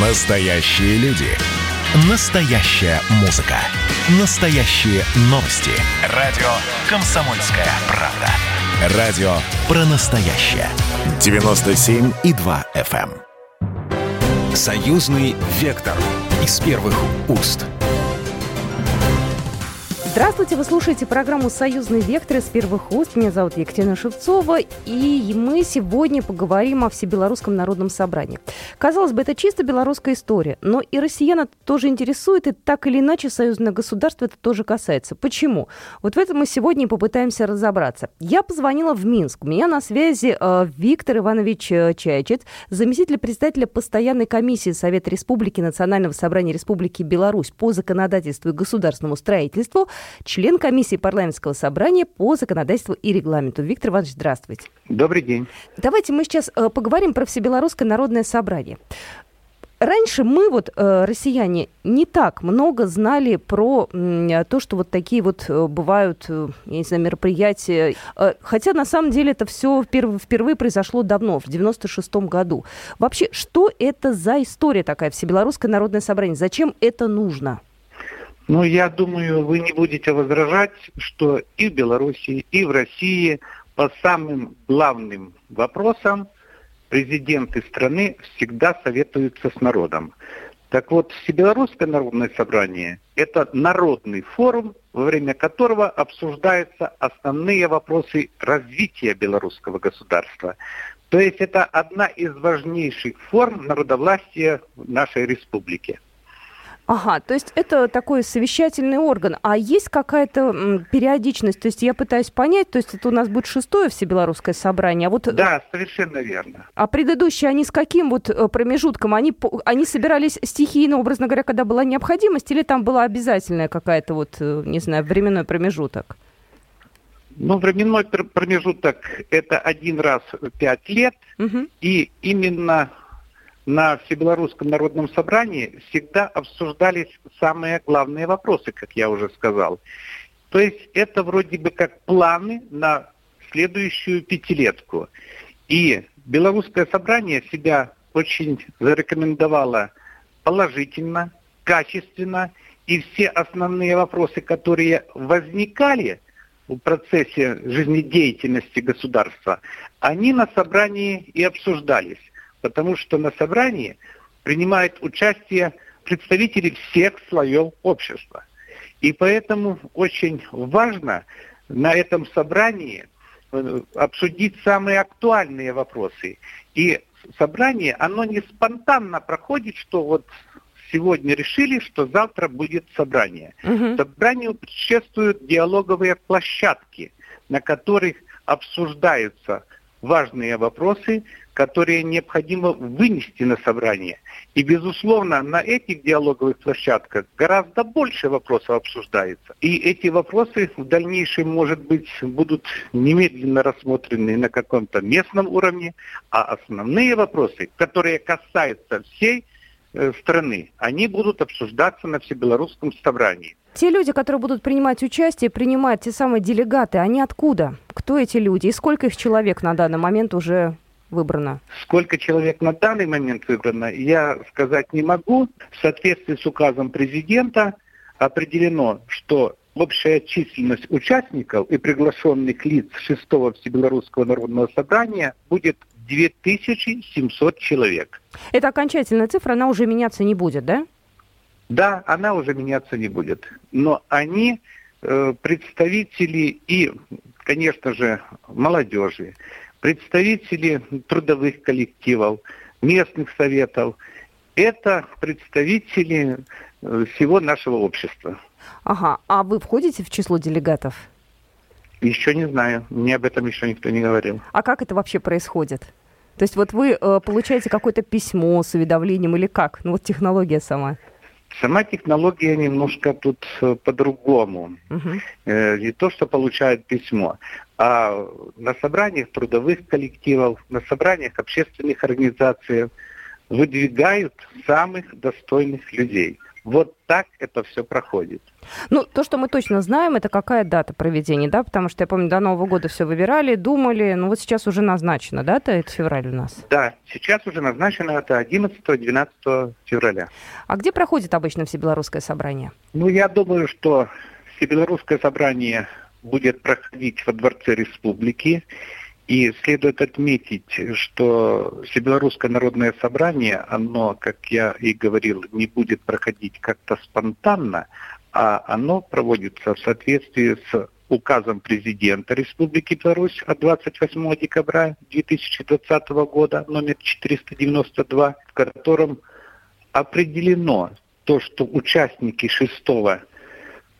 Настоящие люди. Настоящая музыка. Настоящие новости. Радио «Комсомольская правда». Радио про настоящее. 97,2 FM. эм. Союзный вектор. Из первых уст. Здравствуйте, вы слушаете программу «Союзный вектор» из первых уст. Меня зовут Екатерина Шевцова, и мы сегодня поговорим о Всебелорусском народном собрании. Казалось бы, это чисто белорусская история, но и россиян это тоже интересует, и так или иначе союзное государство это тоже касается. Почему? Вот в этом мы сегодня и попытаемся разобраться. Я позвонила в Минск. У меня на связи э, Виктор Иванович э, Чайчец, заместитель председателя постоянной комиссии Совета Республики Национального собрания Республики Беларусь по законодательству и государственному строительству – член комиссии парламентского собрания по законодательству и регламенту. Виктор Иванович, здравствуйте. Добрый день. Давайте мы сейчас э, поговорим про Всебелорусское народное собрание. Раньше мы, вот, э, россияне, не так много знали про то, что вот такие вот э, бывают, я не знаю, мероприятия. Хотя, на самом деле, это все впервые, впервые произошло давно, в 96-м году. Вообще, что это за история такая, Всебелорусское народное собрание? Зачем это нужно? Ну, я думаю, вы не будете возражать, что и в Беларуси, и в России по самым главным вопросам президенты страны всегда советуются с народом. Так вот, Всебелорусское народное собрание – это народный форум, во время которого обсуждаются основные вопросы развития белорусского государства. То есть это одна из важнейших форм народовластия в нашей республике. Ага, то есть это такой совещательный орган. А есть какая-то периодичность? То есть я пытаюсь понять, то есть это у нас будет шестое всебелорусское собрание, а вот... Да, совершенно верно. А предыдущие, они с каким вот э, промежутком? Они, они собирались стихийно, образно говоря, когда была необходимость, или там была обязательная какая-то вот, э, не знаю, временной промежуток? Ну, временной промежуток – это один раз в пять лет, угу. и именно на Всебелорусском народном собрании всегда обсуждались самые главные вопросы, как я уже сказал. То есть это вроде бы как планы на следующую пятилетку. И Белорусское собрание себя очень зарекомендовало положительно, качественно, и все основные вопросы, которые возникали в процессе жизнедеятельности государства, они на собрании и обсуждались потому что на собрании принимают участие представители всех слоев общества. И поэтому очень важно на этом собрании э, обсудить самые актуальные вопросы. И собрание, оно не спонтанно проходит, что вот сегодня решили, что завтра будет собрание. Угу. Собранию предшествуют диалоговые площадки, на которых обсуждаются важные вопросы, которые необходимо вынести на собрание. И, безусловно, на этих диалоговых площадках гораздо больше вопросов обсуждается. И эти вопросы в дальнейшем, может быть, будут немедленно рассмотрены на каком-то местном уровне, а основные вопросы, которые касаются всей э, страны, они будут обсуждаться на всебелорусском собрании. Те люди, которые будут принимать участие, принимать те самые делегаты, они откуда? Кто эти люди? И сколько их человек на данный момент уже выбрано? Сколько человек на данный момент выбрано, я сказать не могу. В соответствии с указом президента определено, что общая численность участников и приглашенных лиц 6-го Всебелорусского народного собрания будет 2700 человек. Это окончательная цифра, она уже меняться не будет, да? Да, она уже меняться не будет. Но они э, представители и, конечно же, молодежи, представители трудовых коллективов, местных советов. Это представители э, всего нашего общества. Ага, а вы входите в число делегатов? Еще не знаю, мне об этом еще никто не говорил. А как это вообще происходит? То есть вот вы э, получаете какое-то письмо с уведомлением или как? Ну вот технология сама. Сама технология немножко тут э, по-другому. Угу. Не то, что получают письмо, а на собраниях трудовых коллективов, на собраниях общественных организаций выдвигают самых достойных людей. Вот так это все проходит. Ну, то, что мы точно знаем, это какая дата проведения, да? Потому что я помню, до Нового года все выбирали, думали. Ну, вот сейчас уже назначена дата, это февраль у нас. Да, сейчас уже назначена это 11-12 февраля. А где проходит обычно Всебелорусское собрание? Ну, я думаю, что Всебелорусское собрание будет проходить во Дворце Республики. И следует отметить, что Всебелорусское народное собрание, оно, как я и говорил, не будет проходить как-то спонтанно, а оно проводится в соответствии с указом президента Республики Беларусь от 28 декабря 2020 года, номер 492, в котором определено то, что участники шестого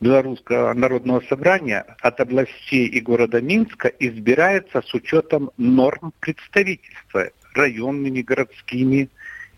Белорусского народного собрания от областей и города Минска избирается с учетом норм представительства районными, городскими,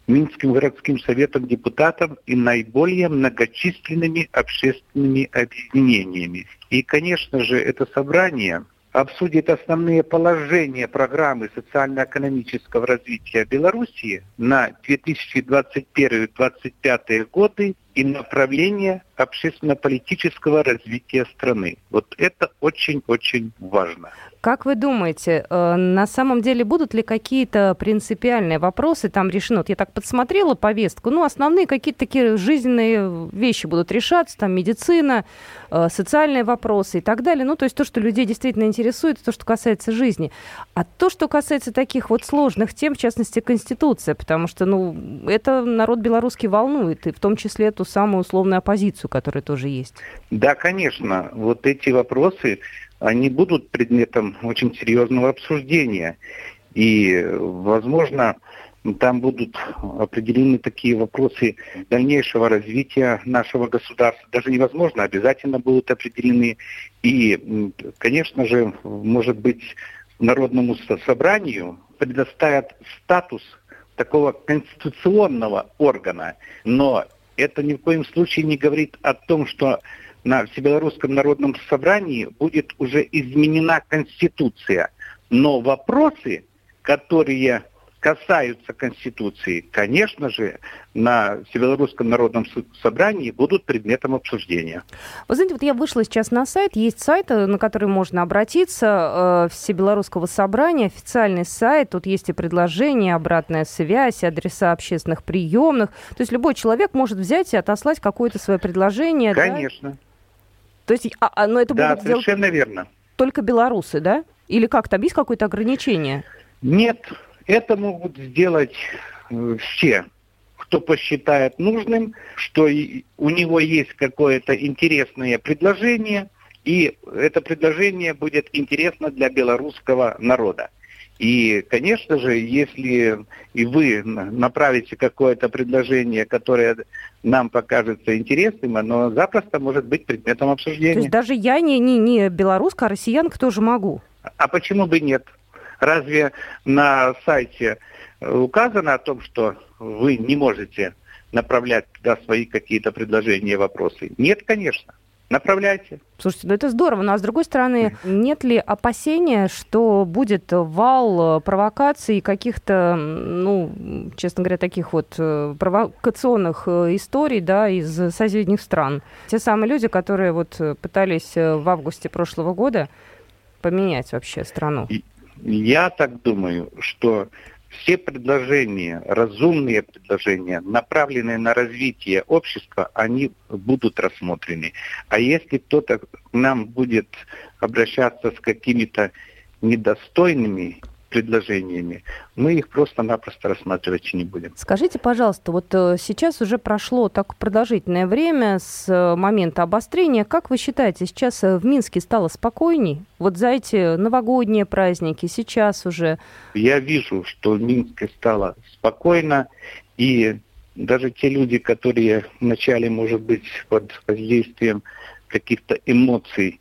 Минским городским советом депутатов и наиболее многочисленными общественными объединениями. И, конечно же, это собрание обсудит основные положения программы социально-экономического развития Белоруссии на 2021-2025 годы и направления общественно-политического развития страны. Вот это очень-очень важно. Как вы думаете, э, на самом деле будут ли какие-то принципиальные вопросы там решены? Вот я так подсмотрела повестку, ну, основные какие-то такие жизненные вещи будут решаться, там, медицина, э, социальные вопросы и так далее. Ну, то есть то, что людей действительно интересует, то, что касается жизни. А то, что касается таких вот сложных тем, в частности, Конституция, потому что, ну, это народ белорусский волнует, и в том числе эту самую условную оппозицию, которая тоже есть. Да, конечно. Вот эти вопросы они будут предметом очень серьезного обсуждения. И, возможно, там будут определены такие вопросы дальнейшего развития нашего государства. Даже невозможно, обязательно будут определены. И, конечно же, может быть, Народному собранию предоставят статус такого конституционного органа. Но это ни в коем случае не говорит о том, что на Всебелорусском народном собрании будет уже изменена Конституция. Но вопросы, которые касаются Конституции, конечно же, на Всебелорусском народном собрании будут предметом обсуждения. Вы знаете, вот я вышла сейчас на сайт, есть сайт, э, на который можно обратиться, э, Всебелорусского собрания, официальный сайт, тут есть и предложения, обратная связь, адреса общественных приемных, то есть любой человек может взять и отослать какое-то свое предложение. Конечно. Да? То есть, а, а, но это да, будут совершенно верно. Только белорусы, да? Или как там есть какое-то ограничение? Нет, это могут сделать э, все, кто посчитает нужным, что у него есть какое-то интересное предложение, и это предложение будет интересно для белорусского народа. И, конечно же, если и вы направите какое-то предложение, которое нам покажется интересным, оно запросто может быть предметом обсуждения. То есть даже я не, не, не белоруска, а россиянка тоже могу? А почему бы нет? Разве на сайте указано о том, что вы не можете направлять туда свои какие-то предложения, вопросы? Нет, конечно направляйте. Слушайте, ну это здорово. Ну а с другой стороны, нет ли опасения, что будет вал э, провокаций каких-то, ну, честно говоря, таких вот э, провокационных э, историй, да, из соседних стран? Те самые люди, которые вот пытались в августе прошлого года поменять вообще страну. Я так думаю, что все предложения, разумные предложения, направленные на развитие общества, они будут рассмотрены. А если кто-то к нам будет обращаться с какими-то недостойными предложениями, мы их просто-напросто рассматривать не будем. Скажите, пожалуйста, вот э, сейчас уже прошло так продолжительное время с э, момента обострения. Как вы считаете, сейчас э, в Минске стало спокойней? Вот за эти новогодние праздники сейчас уже... Я вижу, что в Минске стало спокойно, и даже те люди, которые вначале, может быть, под воздействием каких-то эмоций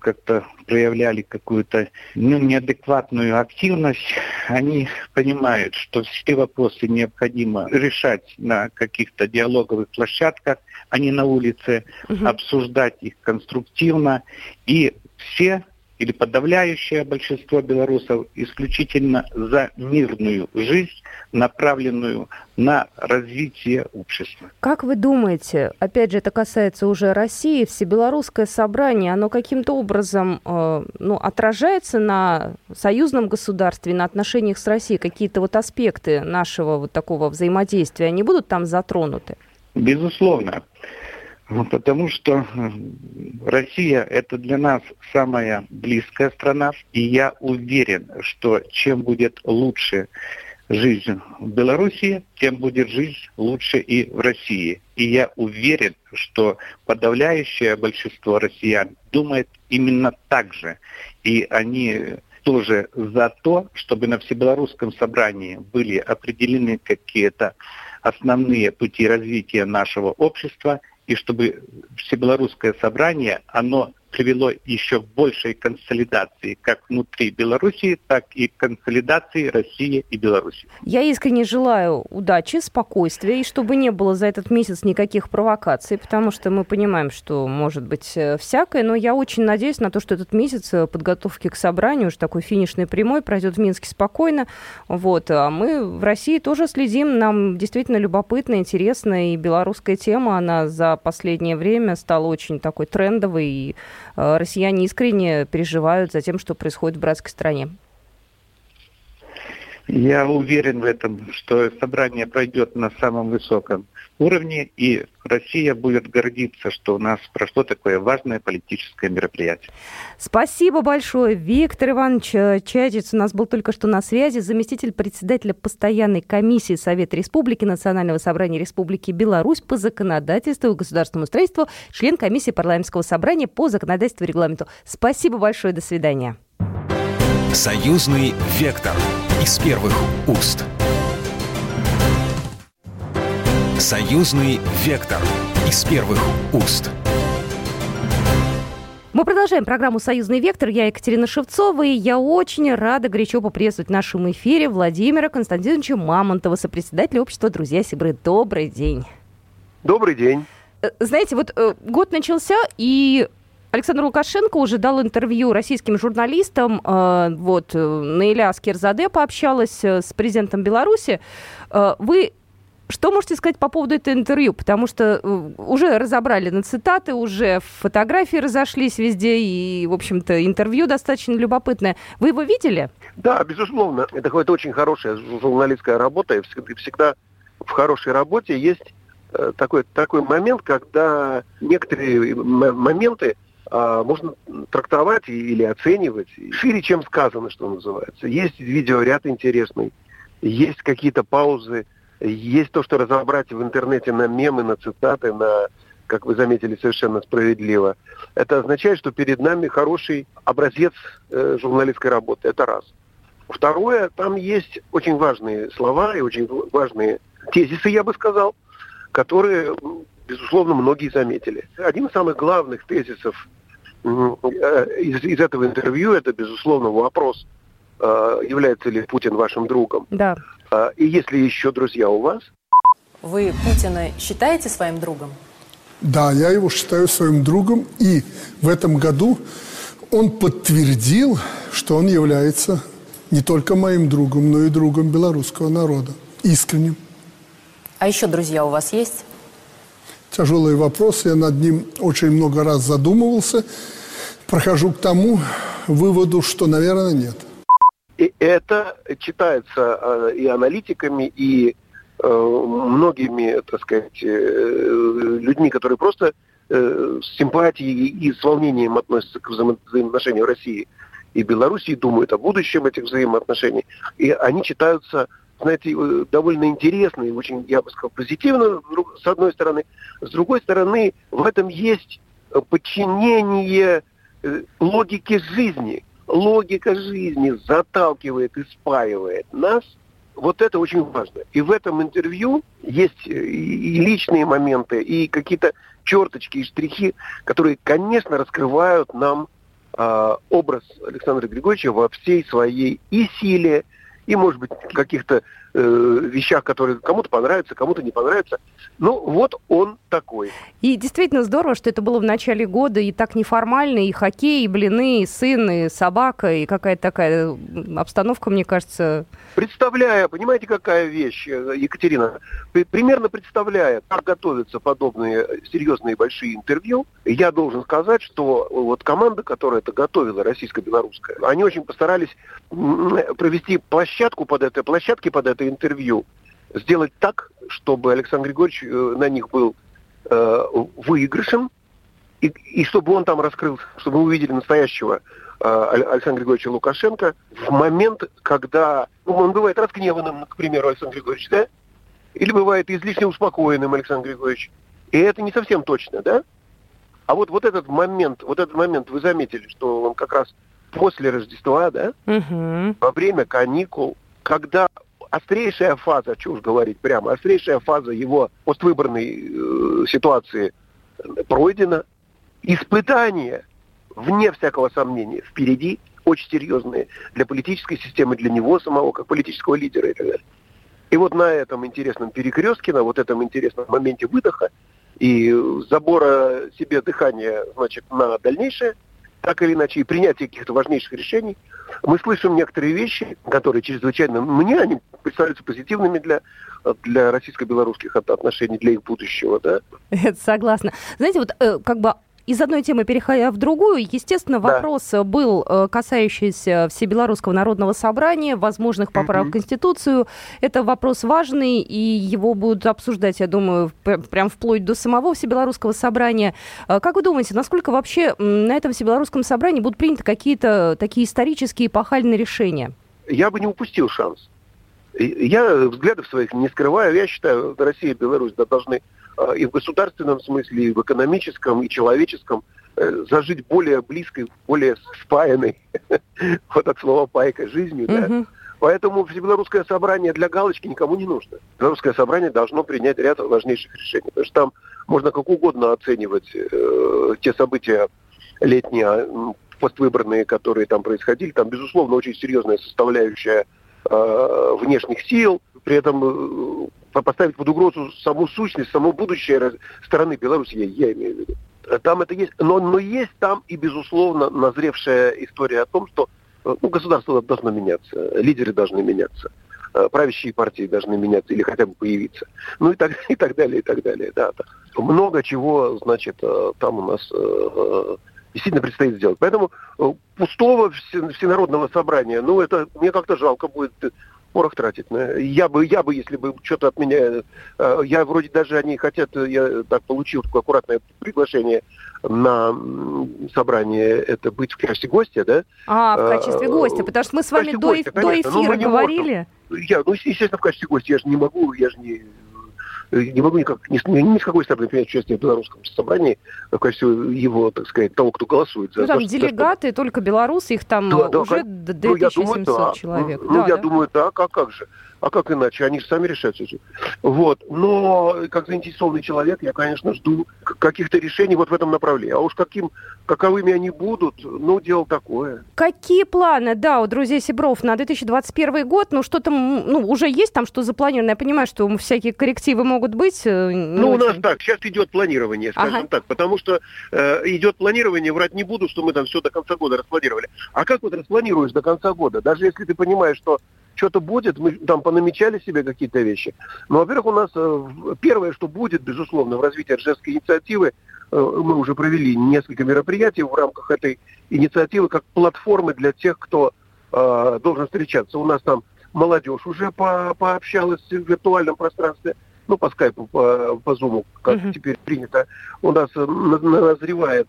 как-то проявляли какую-то ну, неадекватную активность, они понимают, что все вопросы необходимо решать на каких-то диалоговых площадках, а не на улице, угу. обсуждать их конструктивно. И все или подавляющее большинство белорусов исключительно за мирную жизнь, направленную на развитие общества. Как вы думаете, опять же, это касается уже России, всебелорусское собрание, оно каким-то образом э, ну, отражается на союзном государстве, на отношениях с Россией? Какие-то вот аспекты нашего вот такого взаимодействия, они будут там затронуты? Безусловно. Ну, потому что Россия – это для нас самая близкая страна, и я уверен, что чем будет лучше жизнь в Беларуси, тем будет жизнь лучше и в России. И я уверен, что подавляющее большинство россиян думает именно так же. И они тоже за то, чтобы на Всебелорусском собрании были определены какие-то основные пути развития нашего общества – и чтобы всебелорусское собрание, оно привело еще к большей консолидации как внутри Белоруссии, так и консолидации России и Беларуси. Я искренне желаю удачи, спокойствия, и чтобы не было за этот месяц никаких провокаций, потому что мы понимаем, что может быть э, всякое, но я очень надеюсь на то, что этот месяц э, подготовки к собранию, уже такой финишной прямой, пройдет в Минске спокойно. Вот. А мы в России тоже следим, нам действительно любопытно, интересно, и белорусская тема, она за последнее время стала очень такой трендовой, и россияне искренне переживают за тем, что происходит в братской стране. Я уверен в этом, что собрание пройдет на самом высоком уровне, и Россия будет гордиться, что у нас прошло такое важное политическое мероприятие. Спасибо большое. Виктор Иванович Чатец у нас был только что на связи, заместитель председателя постоянной комиссии Совета Республики Национального собрания Республики Беларусь по законодательству и государственному строительству, член комиссии парламентского собрания по законодательству и регламенту. Спасибо большое. До свидания. Союзный вектор из первых уст. Союзный вектор из первых уст. Мы продолжаем программу «Союзный вектор». Я Екатерина Шевцова, и я очень рада горячо поприветствовать в нашем эфире Владимира Константиновича Мамонтова, сопредседателя общества «Друзья Сибры». Добрый день. Добрый день. Э, знаете, вот э, год начался, и Александр Лукашенко уже дал интервью российским журналистам. Э, вот Наиля Скерзаде пообщалась с президентом Беларуси. Вы что можете сказать по поводу этого интервью? Потому что э, уже разобрали на цитаты, уже фотографии разошлись везде, и, в общем-то, интервью достаточно любопытное. Вы его видели? Да, безусловно. Это какая-то очень хорошая журналистская работа, и всегда, в хорошей работе есть э, такой, такой момент, когда некоторые моменты можно трактовать или оценивать шире, чем сказано, что называется. Есть видеоряд интересный, есть какие-то паузы, есть то, что разобрать в интернете на мемы, на цитаты, на, как вы заметили, совершенно справедливо. Это означает, что перед нами хороший образец э, журналистской работы. Это раз. Второе, там есть очень важные слова и очень важные тезисы, я бы сказал, которые, безусловно, многие заметили. Один из самых главных тезисов э, из, из этого интервью это, безусловно, вопрос, э, является ли Путин вашим другом. Да. А, и если еще друзья у вас... Вы Путина считаете своим другом? Да, я его считаю своим другом. И в этом году он подтвердил, что он является не только моим другом, но и другом белорусского народа. Искренним. А еще друзья у вас есть? Тяжелый вопрос. Я над ним очень много раз задумывался. Прохожу к тому выводу, что, наверное, нет. И это читается э, и аналитиками, и э, многими, так сказать, э, людьми, которые просто с симпатией и с волнением относятся к взаимоотношению России и Белоруссии, думают о будущем этих взаимоотношений. И они читаются, знаете, довольно интересно и очень, я бы сказал, позитивно, с одной стороны. С другой стороны, в этом есть подчинение логике жизни – логика жизни заталкивает и спаивает нас, вот это очень важно. И в этом интервью есть и личные моменты, и какие-то черточки и штрихи, которые, конечно, раскрывают нам э, образ Александра Григорьевича во всей своей и силе, и, может быть, каких-то э, вещах, которые кому-то понравятся, кому-то не понравятся. Ну, вот он такой. И действительно здорово, что это было в начале года, и так неформально, и хоккей, и блины, и сын, и собака, и какая-то такая обстановка, мне кажется... Представляя, понимаете, какая вещь, э, Екатерина, примерно представляя, как готовятся подобные серьезные большие интервью, я должен сказать, что вот команда, которая это готовила, российско-белорусская, они очень постарались провести площадку под это, площадки под это интервью, сделать так, чтобы Александр Григорьевич э, на них был э, выигрышем, и, и чтобы он там раскрылся, чтобы мы увидели настоящего э, Александра Григорьевича Лукашенко в момент, когда ну, он бывает разгневанным, к примеру, Александр Григорьевич, да? Или бывает излишне успокоенным Александр Григорьевич. И это не совсем точно, да? А вот, вот этот момент, вот этот момент вы заметили, что он как раз после Рождества, да, угу. во время каникул, когда острейшая фаза, что уж говорить прямо, острейшая фаза его поствыборной э, ситуации пройдена. Испытания, вне всякого сомнения, впереди очень серьезные для политической системы, для него самого, как политического лидера и так далее. И вот на этом интересном перекрестке, на вот этом интересном моменте выдоха и забора себе дыхания, значит, на дальнейшее – так или иначе, и принятие каких-то важнейших решений, мы слышим некоторые вещи, которые чрезвычайно, мне они представляются позитивными для, для российско-белорусских отношений, для их будущего, да. Это согласна. Знаете, вот э, как бы из одной темы переходя в другую, естественно, вопрос да. был э, касающийся Всебелорусского народного собрания, возможных поправок mm-hmm. в Конституцию. Это вопрос важный, и его будут обсуждать, я думаю, прям вплоть до самого Всебелорусского собрания. Э, как вы думаете, насколько вообще на этом Всебелорусском собрании будут приняты какие-то такие исторические эпохальные решения? Я бы не упустил шанс. Я взглядов своих не скрываю. Я считаю, Россия и Беларусь должны и в государственном смысле, и в экономическом, и человеческом э, зажить более близкой, более спаянной, вот от слова пайка, жизнью, да. Поэтому Всебелорусское собрание для галочки никому не нужно. Белорусское собрание должно принять ряд важнейших решений. Потому что там можно как угодно оценивать э, те события летние, поствыборные, которые там происходили. Там, безусловно, очень серьезная составляющая э, внешних сил. При этом э, поставить под угрозу саму сущность, само будущее стороны Беларуси, я, я имею в виду. Там это есть, но, но есть там и, безусловно, назревшая история о том, что ну, государство должно меняться, лидеры должны меняться, э, правящие партии должны меняться или хотя бы появиться. Ну и так, и так далее, и так далее. Да, да. Много чего, значит, э, там у нас э, действительно предстоит сделать. Поэтому пустого всенародного собрания, ну это мне как-то жалко будет порох тратить. Я бы, я бы, если бы что-то от меня... Э, я вроде даже они хотят, я так получил такое аккуратное приглашение на собрание, это быть в качестве гостя, да? А, в качестве гостя, потому что мы с вами до, гостя, до эфира говорили. Можем. Я, ну, естественно, в качестве гостя, я же не могу, я же не не могу никак, ни, ни с какой стороны принять участие в белорусском собрании в качестве его, так сказать, того, кто голосует. За ну, там то, делегаты, что... только белорусы, их там да, уже да, 2700 ну, думаю, человек. Ну, да, я да? думаю, да, как, как же. А как иначе? Они же сами решают все. Вот. Но как заинтересованный человек, я, конечно, жду каких-то решений вот в этом направлении. А уж каким, каковыми они будут, ну, дело такое. Какие планы, да, у друзей Сибров на 2021 год? Ну, что там, ну, уже есть там, что запланировано? Я понимаю, что всякие коррективы могут быть. Э, ну, у нас так, сейчас идет планирование, скажем ага. так, потому что э, идет планирование, врать не буду, что мы там все до конца года распланировали. А как вот распланируешь до конца года? Даже если ты понимаешь, что что-то будет, мы там понамечали себе какие-то вещи. Но, во-первых, у нас э, первое, что будет, безусловно, в развитии Ржевской инициативы, э, мы уже провели несколько мероприятий в рамках этой инициативы как платформы для тех, кто э, должен встречаться. У нас там молодежь уже по пообщалась в виртуальном пространстве, ну, по скайпу, по, по зуму, как uh-huh. теперь принято. У нас назревает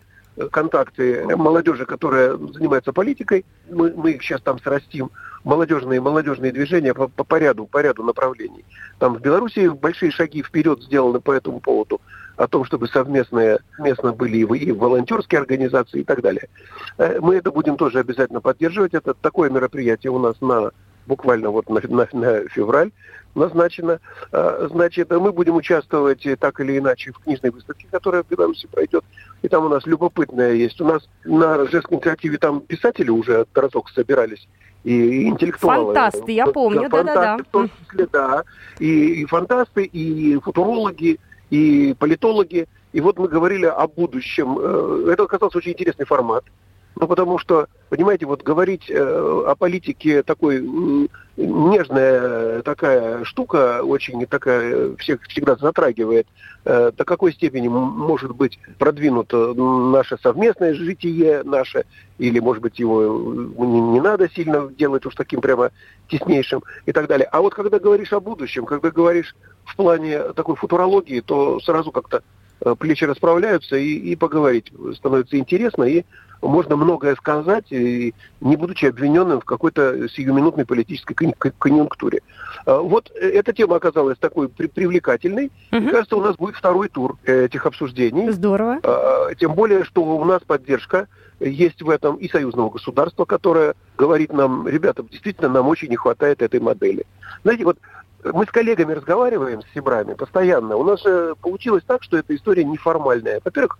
контакты молодежи, которая занимается политикой. Мы, мы их сейчас там срастим. Молодежные, молодежные движения по, по, по, ряду, по ряду направлений. Там в Беларуси большие шаги вперед сделаны по этому поводу. О том, чтобы совместные, совместно были и, и волонтерские организации и так далее. Э, мы это будем тоже обязательно поддерживать. Это такое мероприятие у нас на буквально вот на, на, на февраль. Назначено. А, значит, мы будем участвовать так или иначе в книжной выставке, которая в Беларуси пройдет. И там у нас любопытная есть. У нас на Рождественском креативе там писатели уже разок собирались и интеллектуалы. Фантасты, я помню, да-да-да. В том числе, да. И, и фантасты, и футурологи, и политологи. И вот мы говорили о будущем. Э, это оказался очень интересный формат. Ну, потому что, понимаете, вот говорить э, о политике такой э, нежная такая штука, очень такая, всех всегда затрагивает, э, до какой степени может быть продвинуто наше совместное житие наше, или, может быть, его не, не надо сильно делать уж таким прямо теснейшим и так далее. А вот когда говоришь о будущем, когда говоришь в плане такой футурологии, то сразу как-то э, плечи расправляются и, и поговорить становится интересно, и можно многое сказать, не будучи обвиненным в какой-то сиюминутной политической конъюнктуре. А, вот э, эта тема оказалась такой привлекательной. Угу. Мне кажется, у нас будет второй тур этих обсуждений. Здорово. Тем более, что у нас поддержка есть в этом и союзного государства, которое говорит нам, ребята, действительно, нам очень не хватает этой модели. Знаете, вот мы с коллегами разговариваем, с Сибрами, постоянно. У нас же получилось так, что эта история неформальная. Во-первых,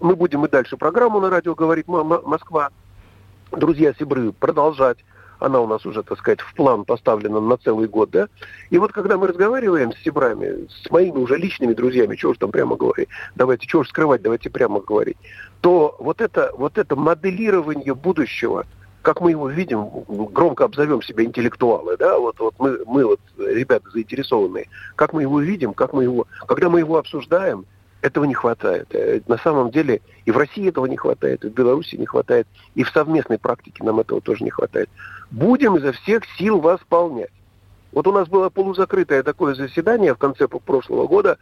мы будем и дальше программу на радио «Говорит Москва». Друзья Сибры продолжать. Она у нас уже, так сказать, в план поставлена на целый год, да? И вот когда мы разговариваем с Сибрами, с моими уже личными друзьями, чего же там прямо говорить, давайте, чего же скрывать, давайте прямо говорить, то вот это, вот это моделирование будущего – как мы его видим, громко обзовем себя интеллектуалы, да, вот, вот мы, мы вот ребята заинтересованные, как мы его видим, как мы его, когда мы его обсуждаем, этого не хватает. Э, на самом деле и в России этого не хватает, и в Беларуси не хватает, и в совместной практике нам этого тоже не хватает. Будем изо всех сил восполнять. Вот у нас было полузакрытое такое заседание в конце прошлого года,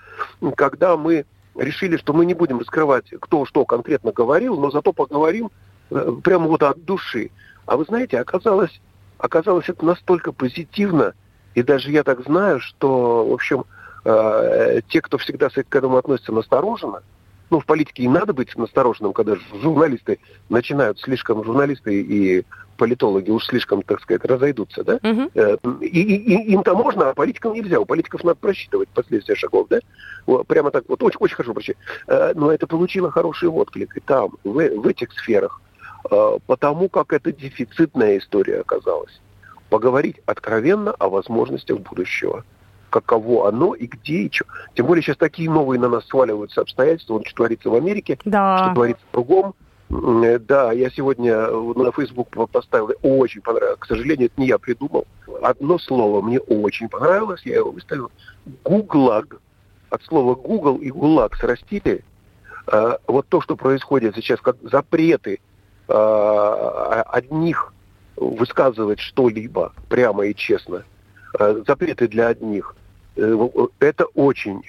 когда мы решили, что мы не будем раскрывать, кто что конкретно говорил, но зато поговорим э, прямо вот от души. А вы знаете, оказалось, оказалось это настолько позитивно, и даже я так знаю, что, в общем, э, те, кто всегда к этому относится настороженно, ну, в политике и надо быть настороженным, когда журналисты начинают слишком, журналисты и политологи уж слишком, так сказать, разойдутся, да? Угу. И, и, и им-то можно, а политикам нельзя. У политиков надо просчитывать последствия шагов, да? Вот, прямо так вот, очень, очень хорошо просчитать. Э, но это получило хороший отклик и там, в, в этих сферах. Э, потому как это дефицитная история оказалась. Поговорить откровенно о возможностях будущего. Каково оно и где и что. Тем более сейчас такие новые на нас сваливаются обстоятельства, вот что творится в Америке, да. что творится кругом. Э, да, я сегодня на Facebook поставил, очень понравилось. К сожалению, это не я придумал. Одно слово мне очень понравилось, я его выставил. Гуглаг. От слова Google и ГУЛАГ срастили. Э, вот то, что происходит сейчас, как запреты Э, одних высказывать что-либо прямо и честно, э, запреты для одних, э, это очень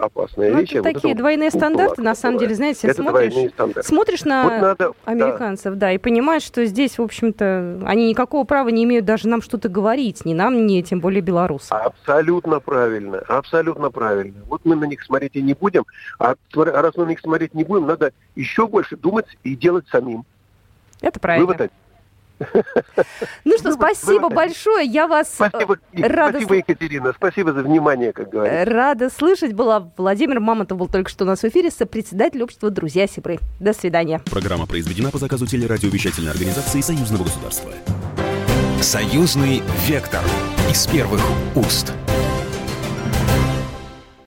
опасная ну, вещь. Это вот такие двойные стандарты, на самом деле, знаете, это смотришь, смотришь на вот надо, американцев, да. да, и понимаешь, что здесь, в общем-то, они никакого права не имеют даже нам что-то говорить, ни нам, ни тем более белорусам. Абсолютно правильно, абсолютно правильно. Вот мы на них смотреть и не будем, а раз мы на них смотреть не будем, надо еще больше думать и делать самим. Это правильно. Вывод ну что, спасибо большое. Я вас э, спасибо, рада... Спасибо, Екатерина. Спасибо за внимание, как говорится. Рада слышать была. Владимир Мамонтов был только что у нас в эфире, сопредседатель общества «Друзья Сибры». До свидания. Программа произведена по заказу телерадиовещательной организации Союзного государства. Союзный вектор из первых уст.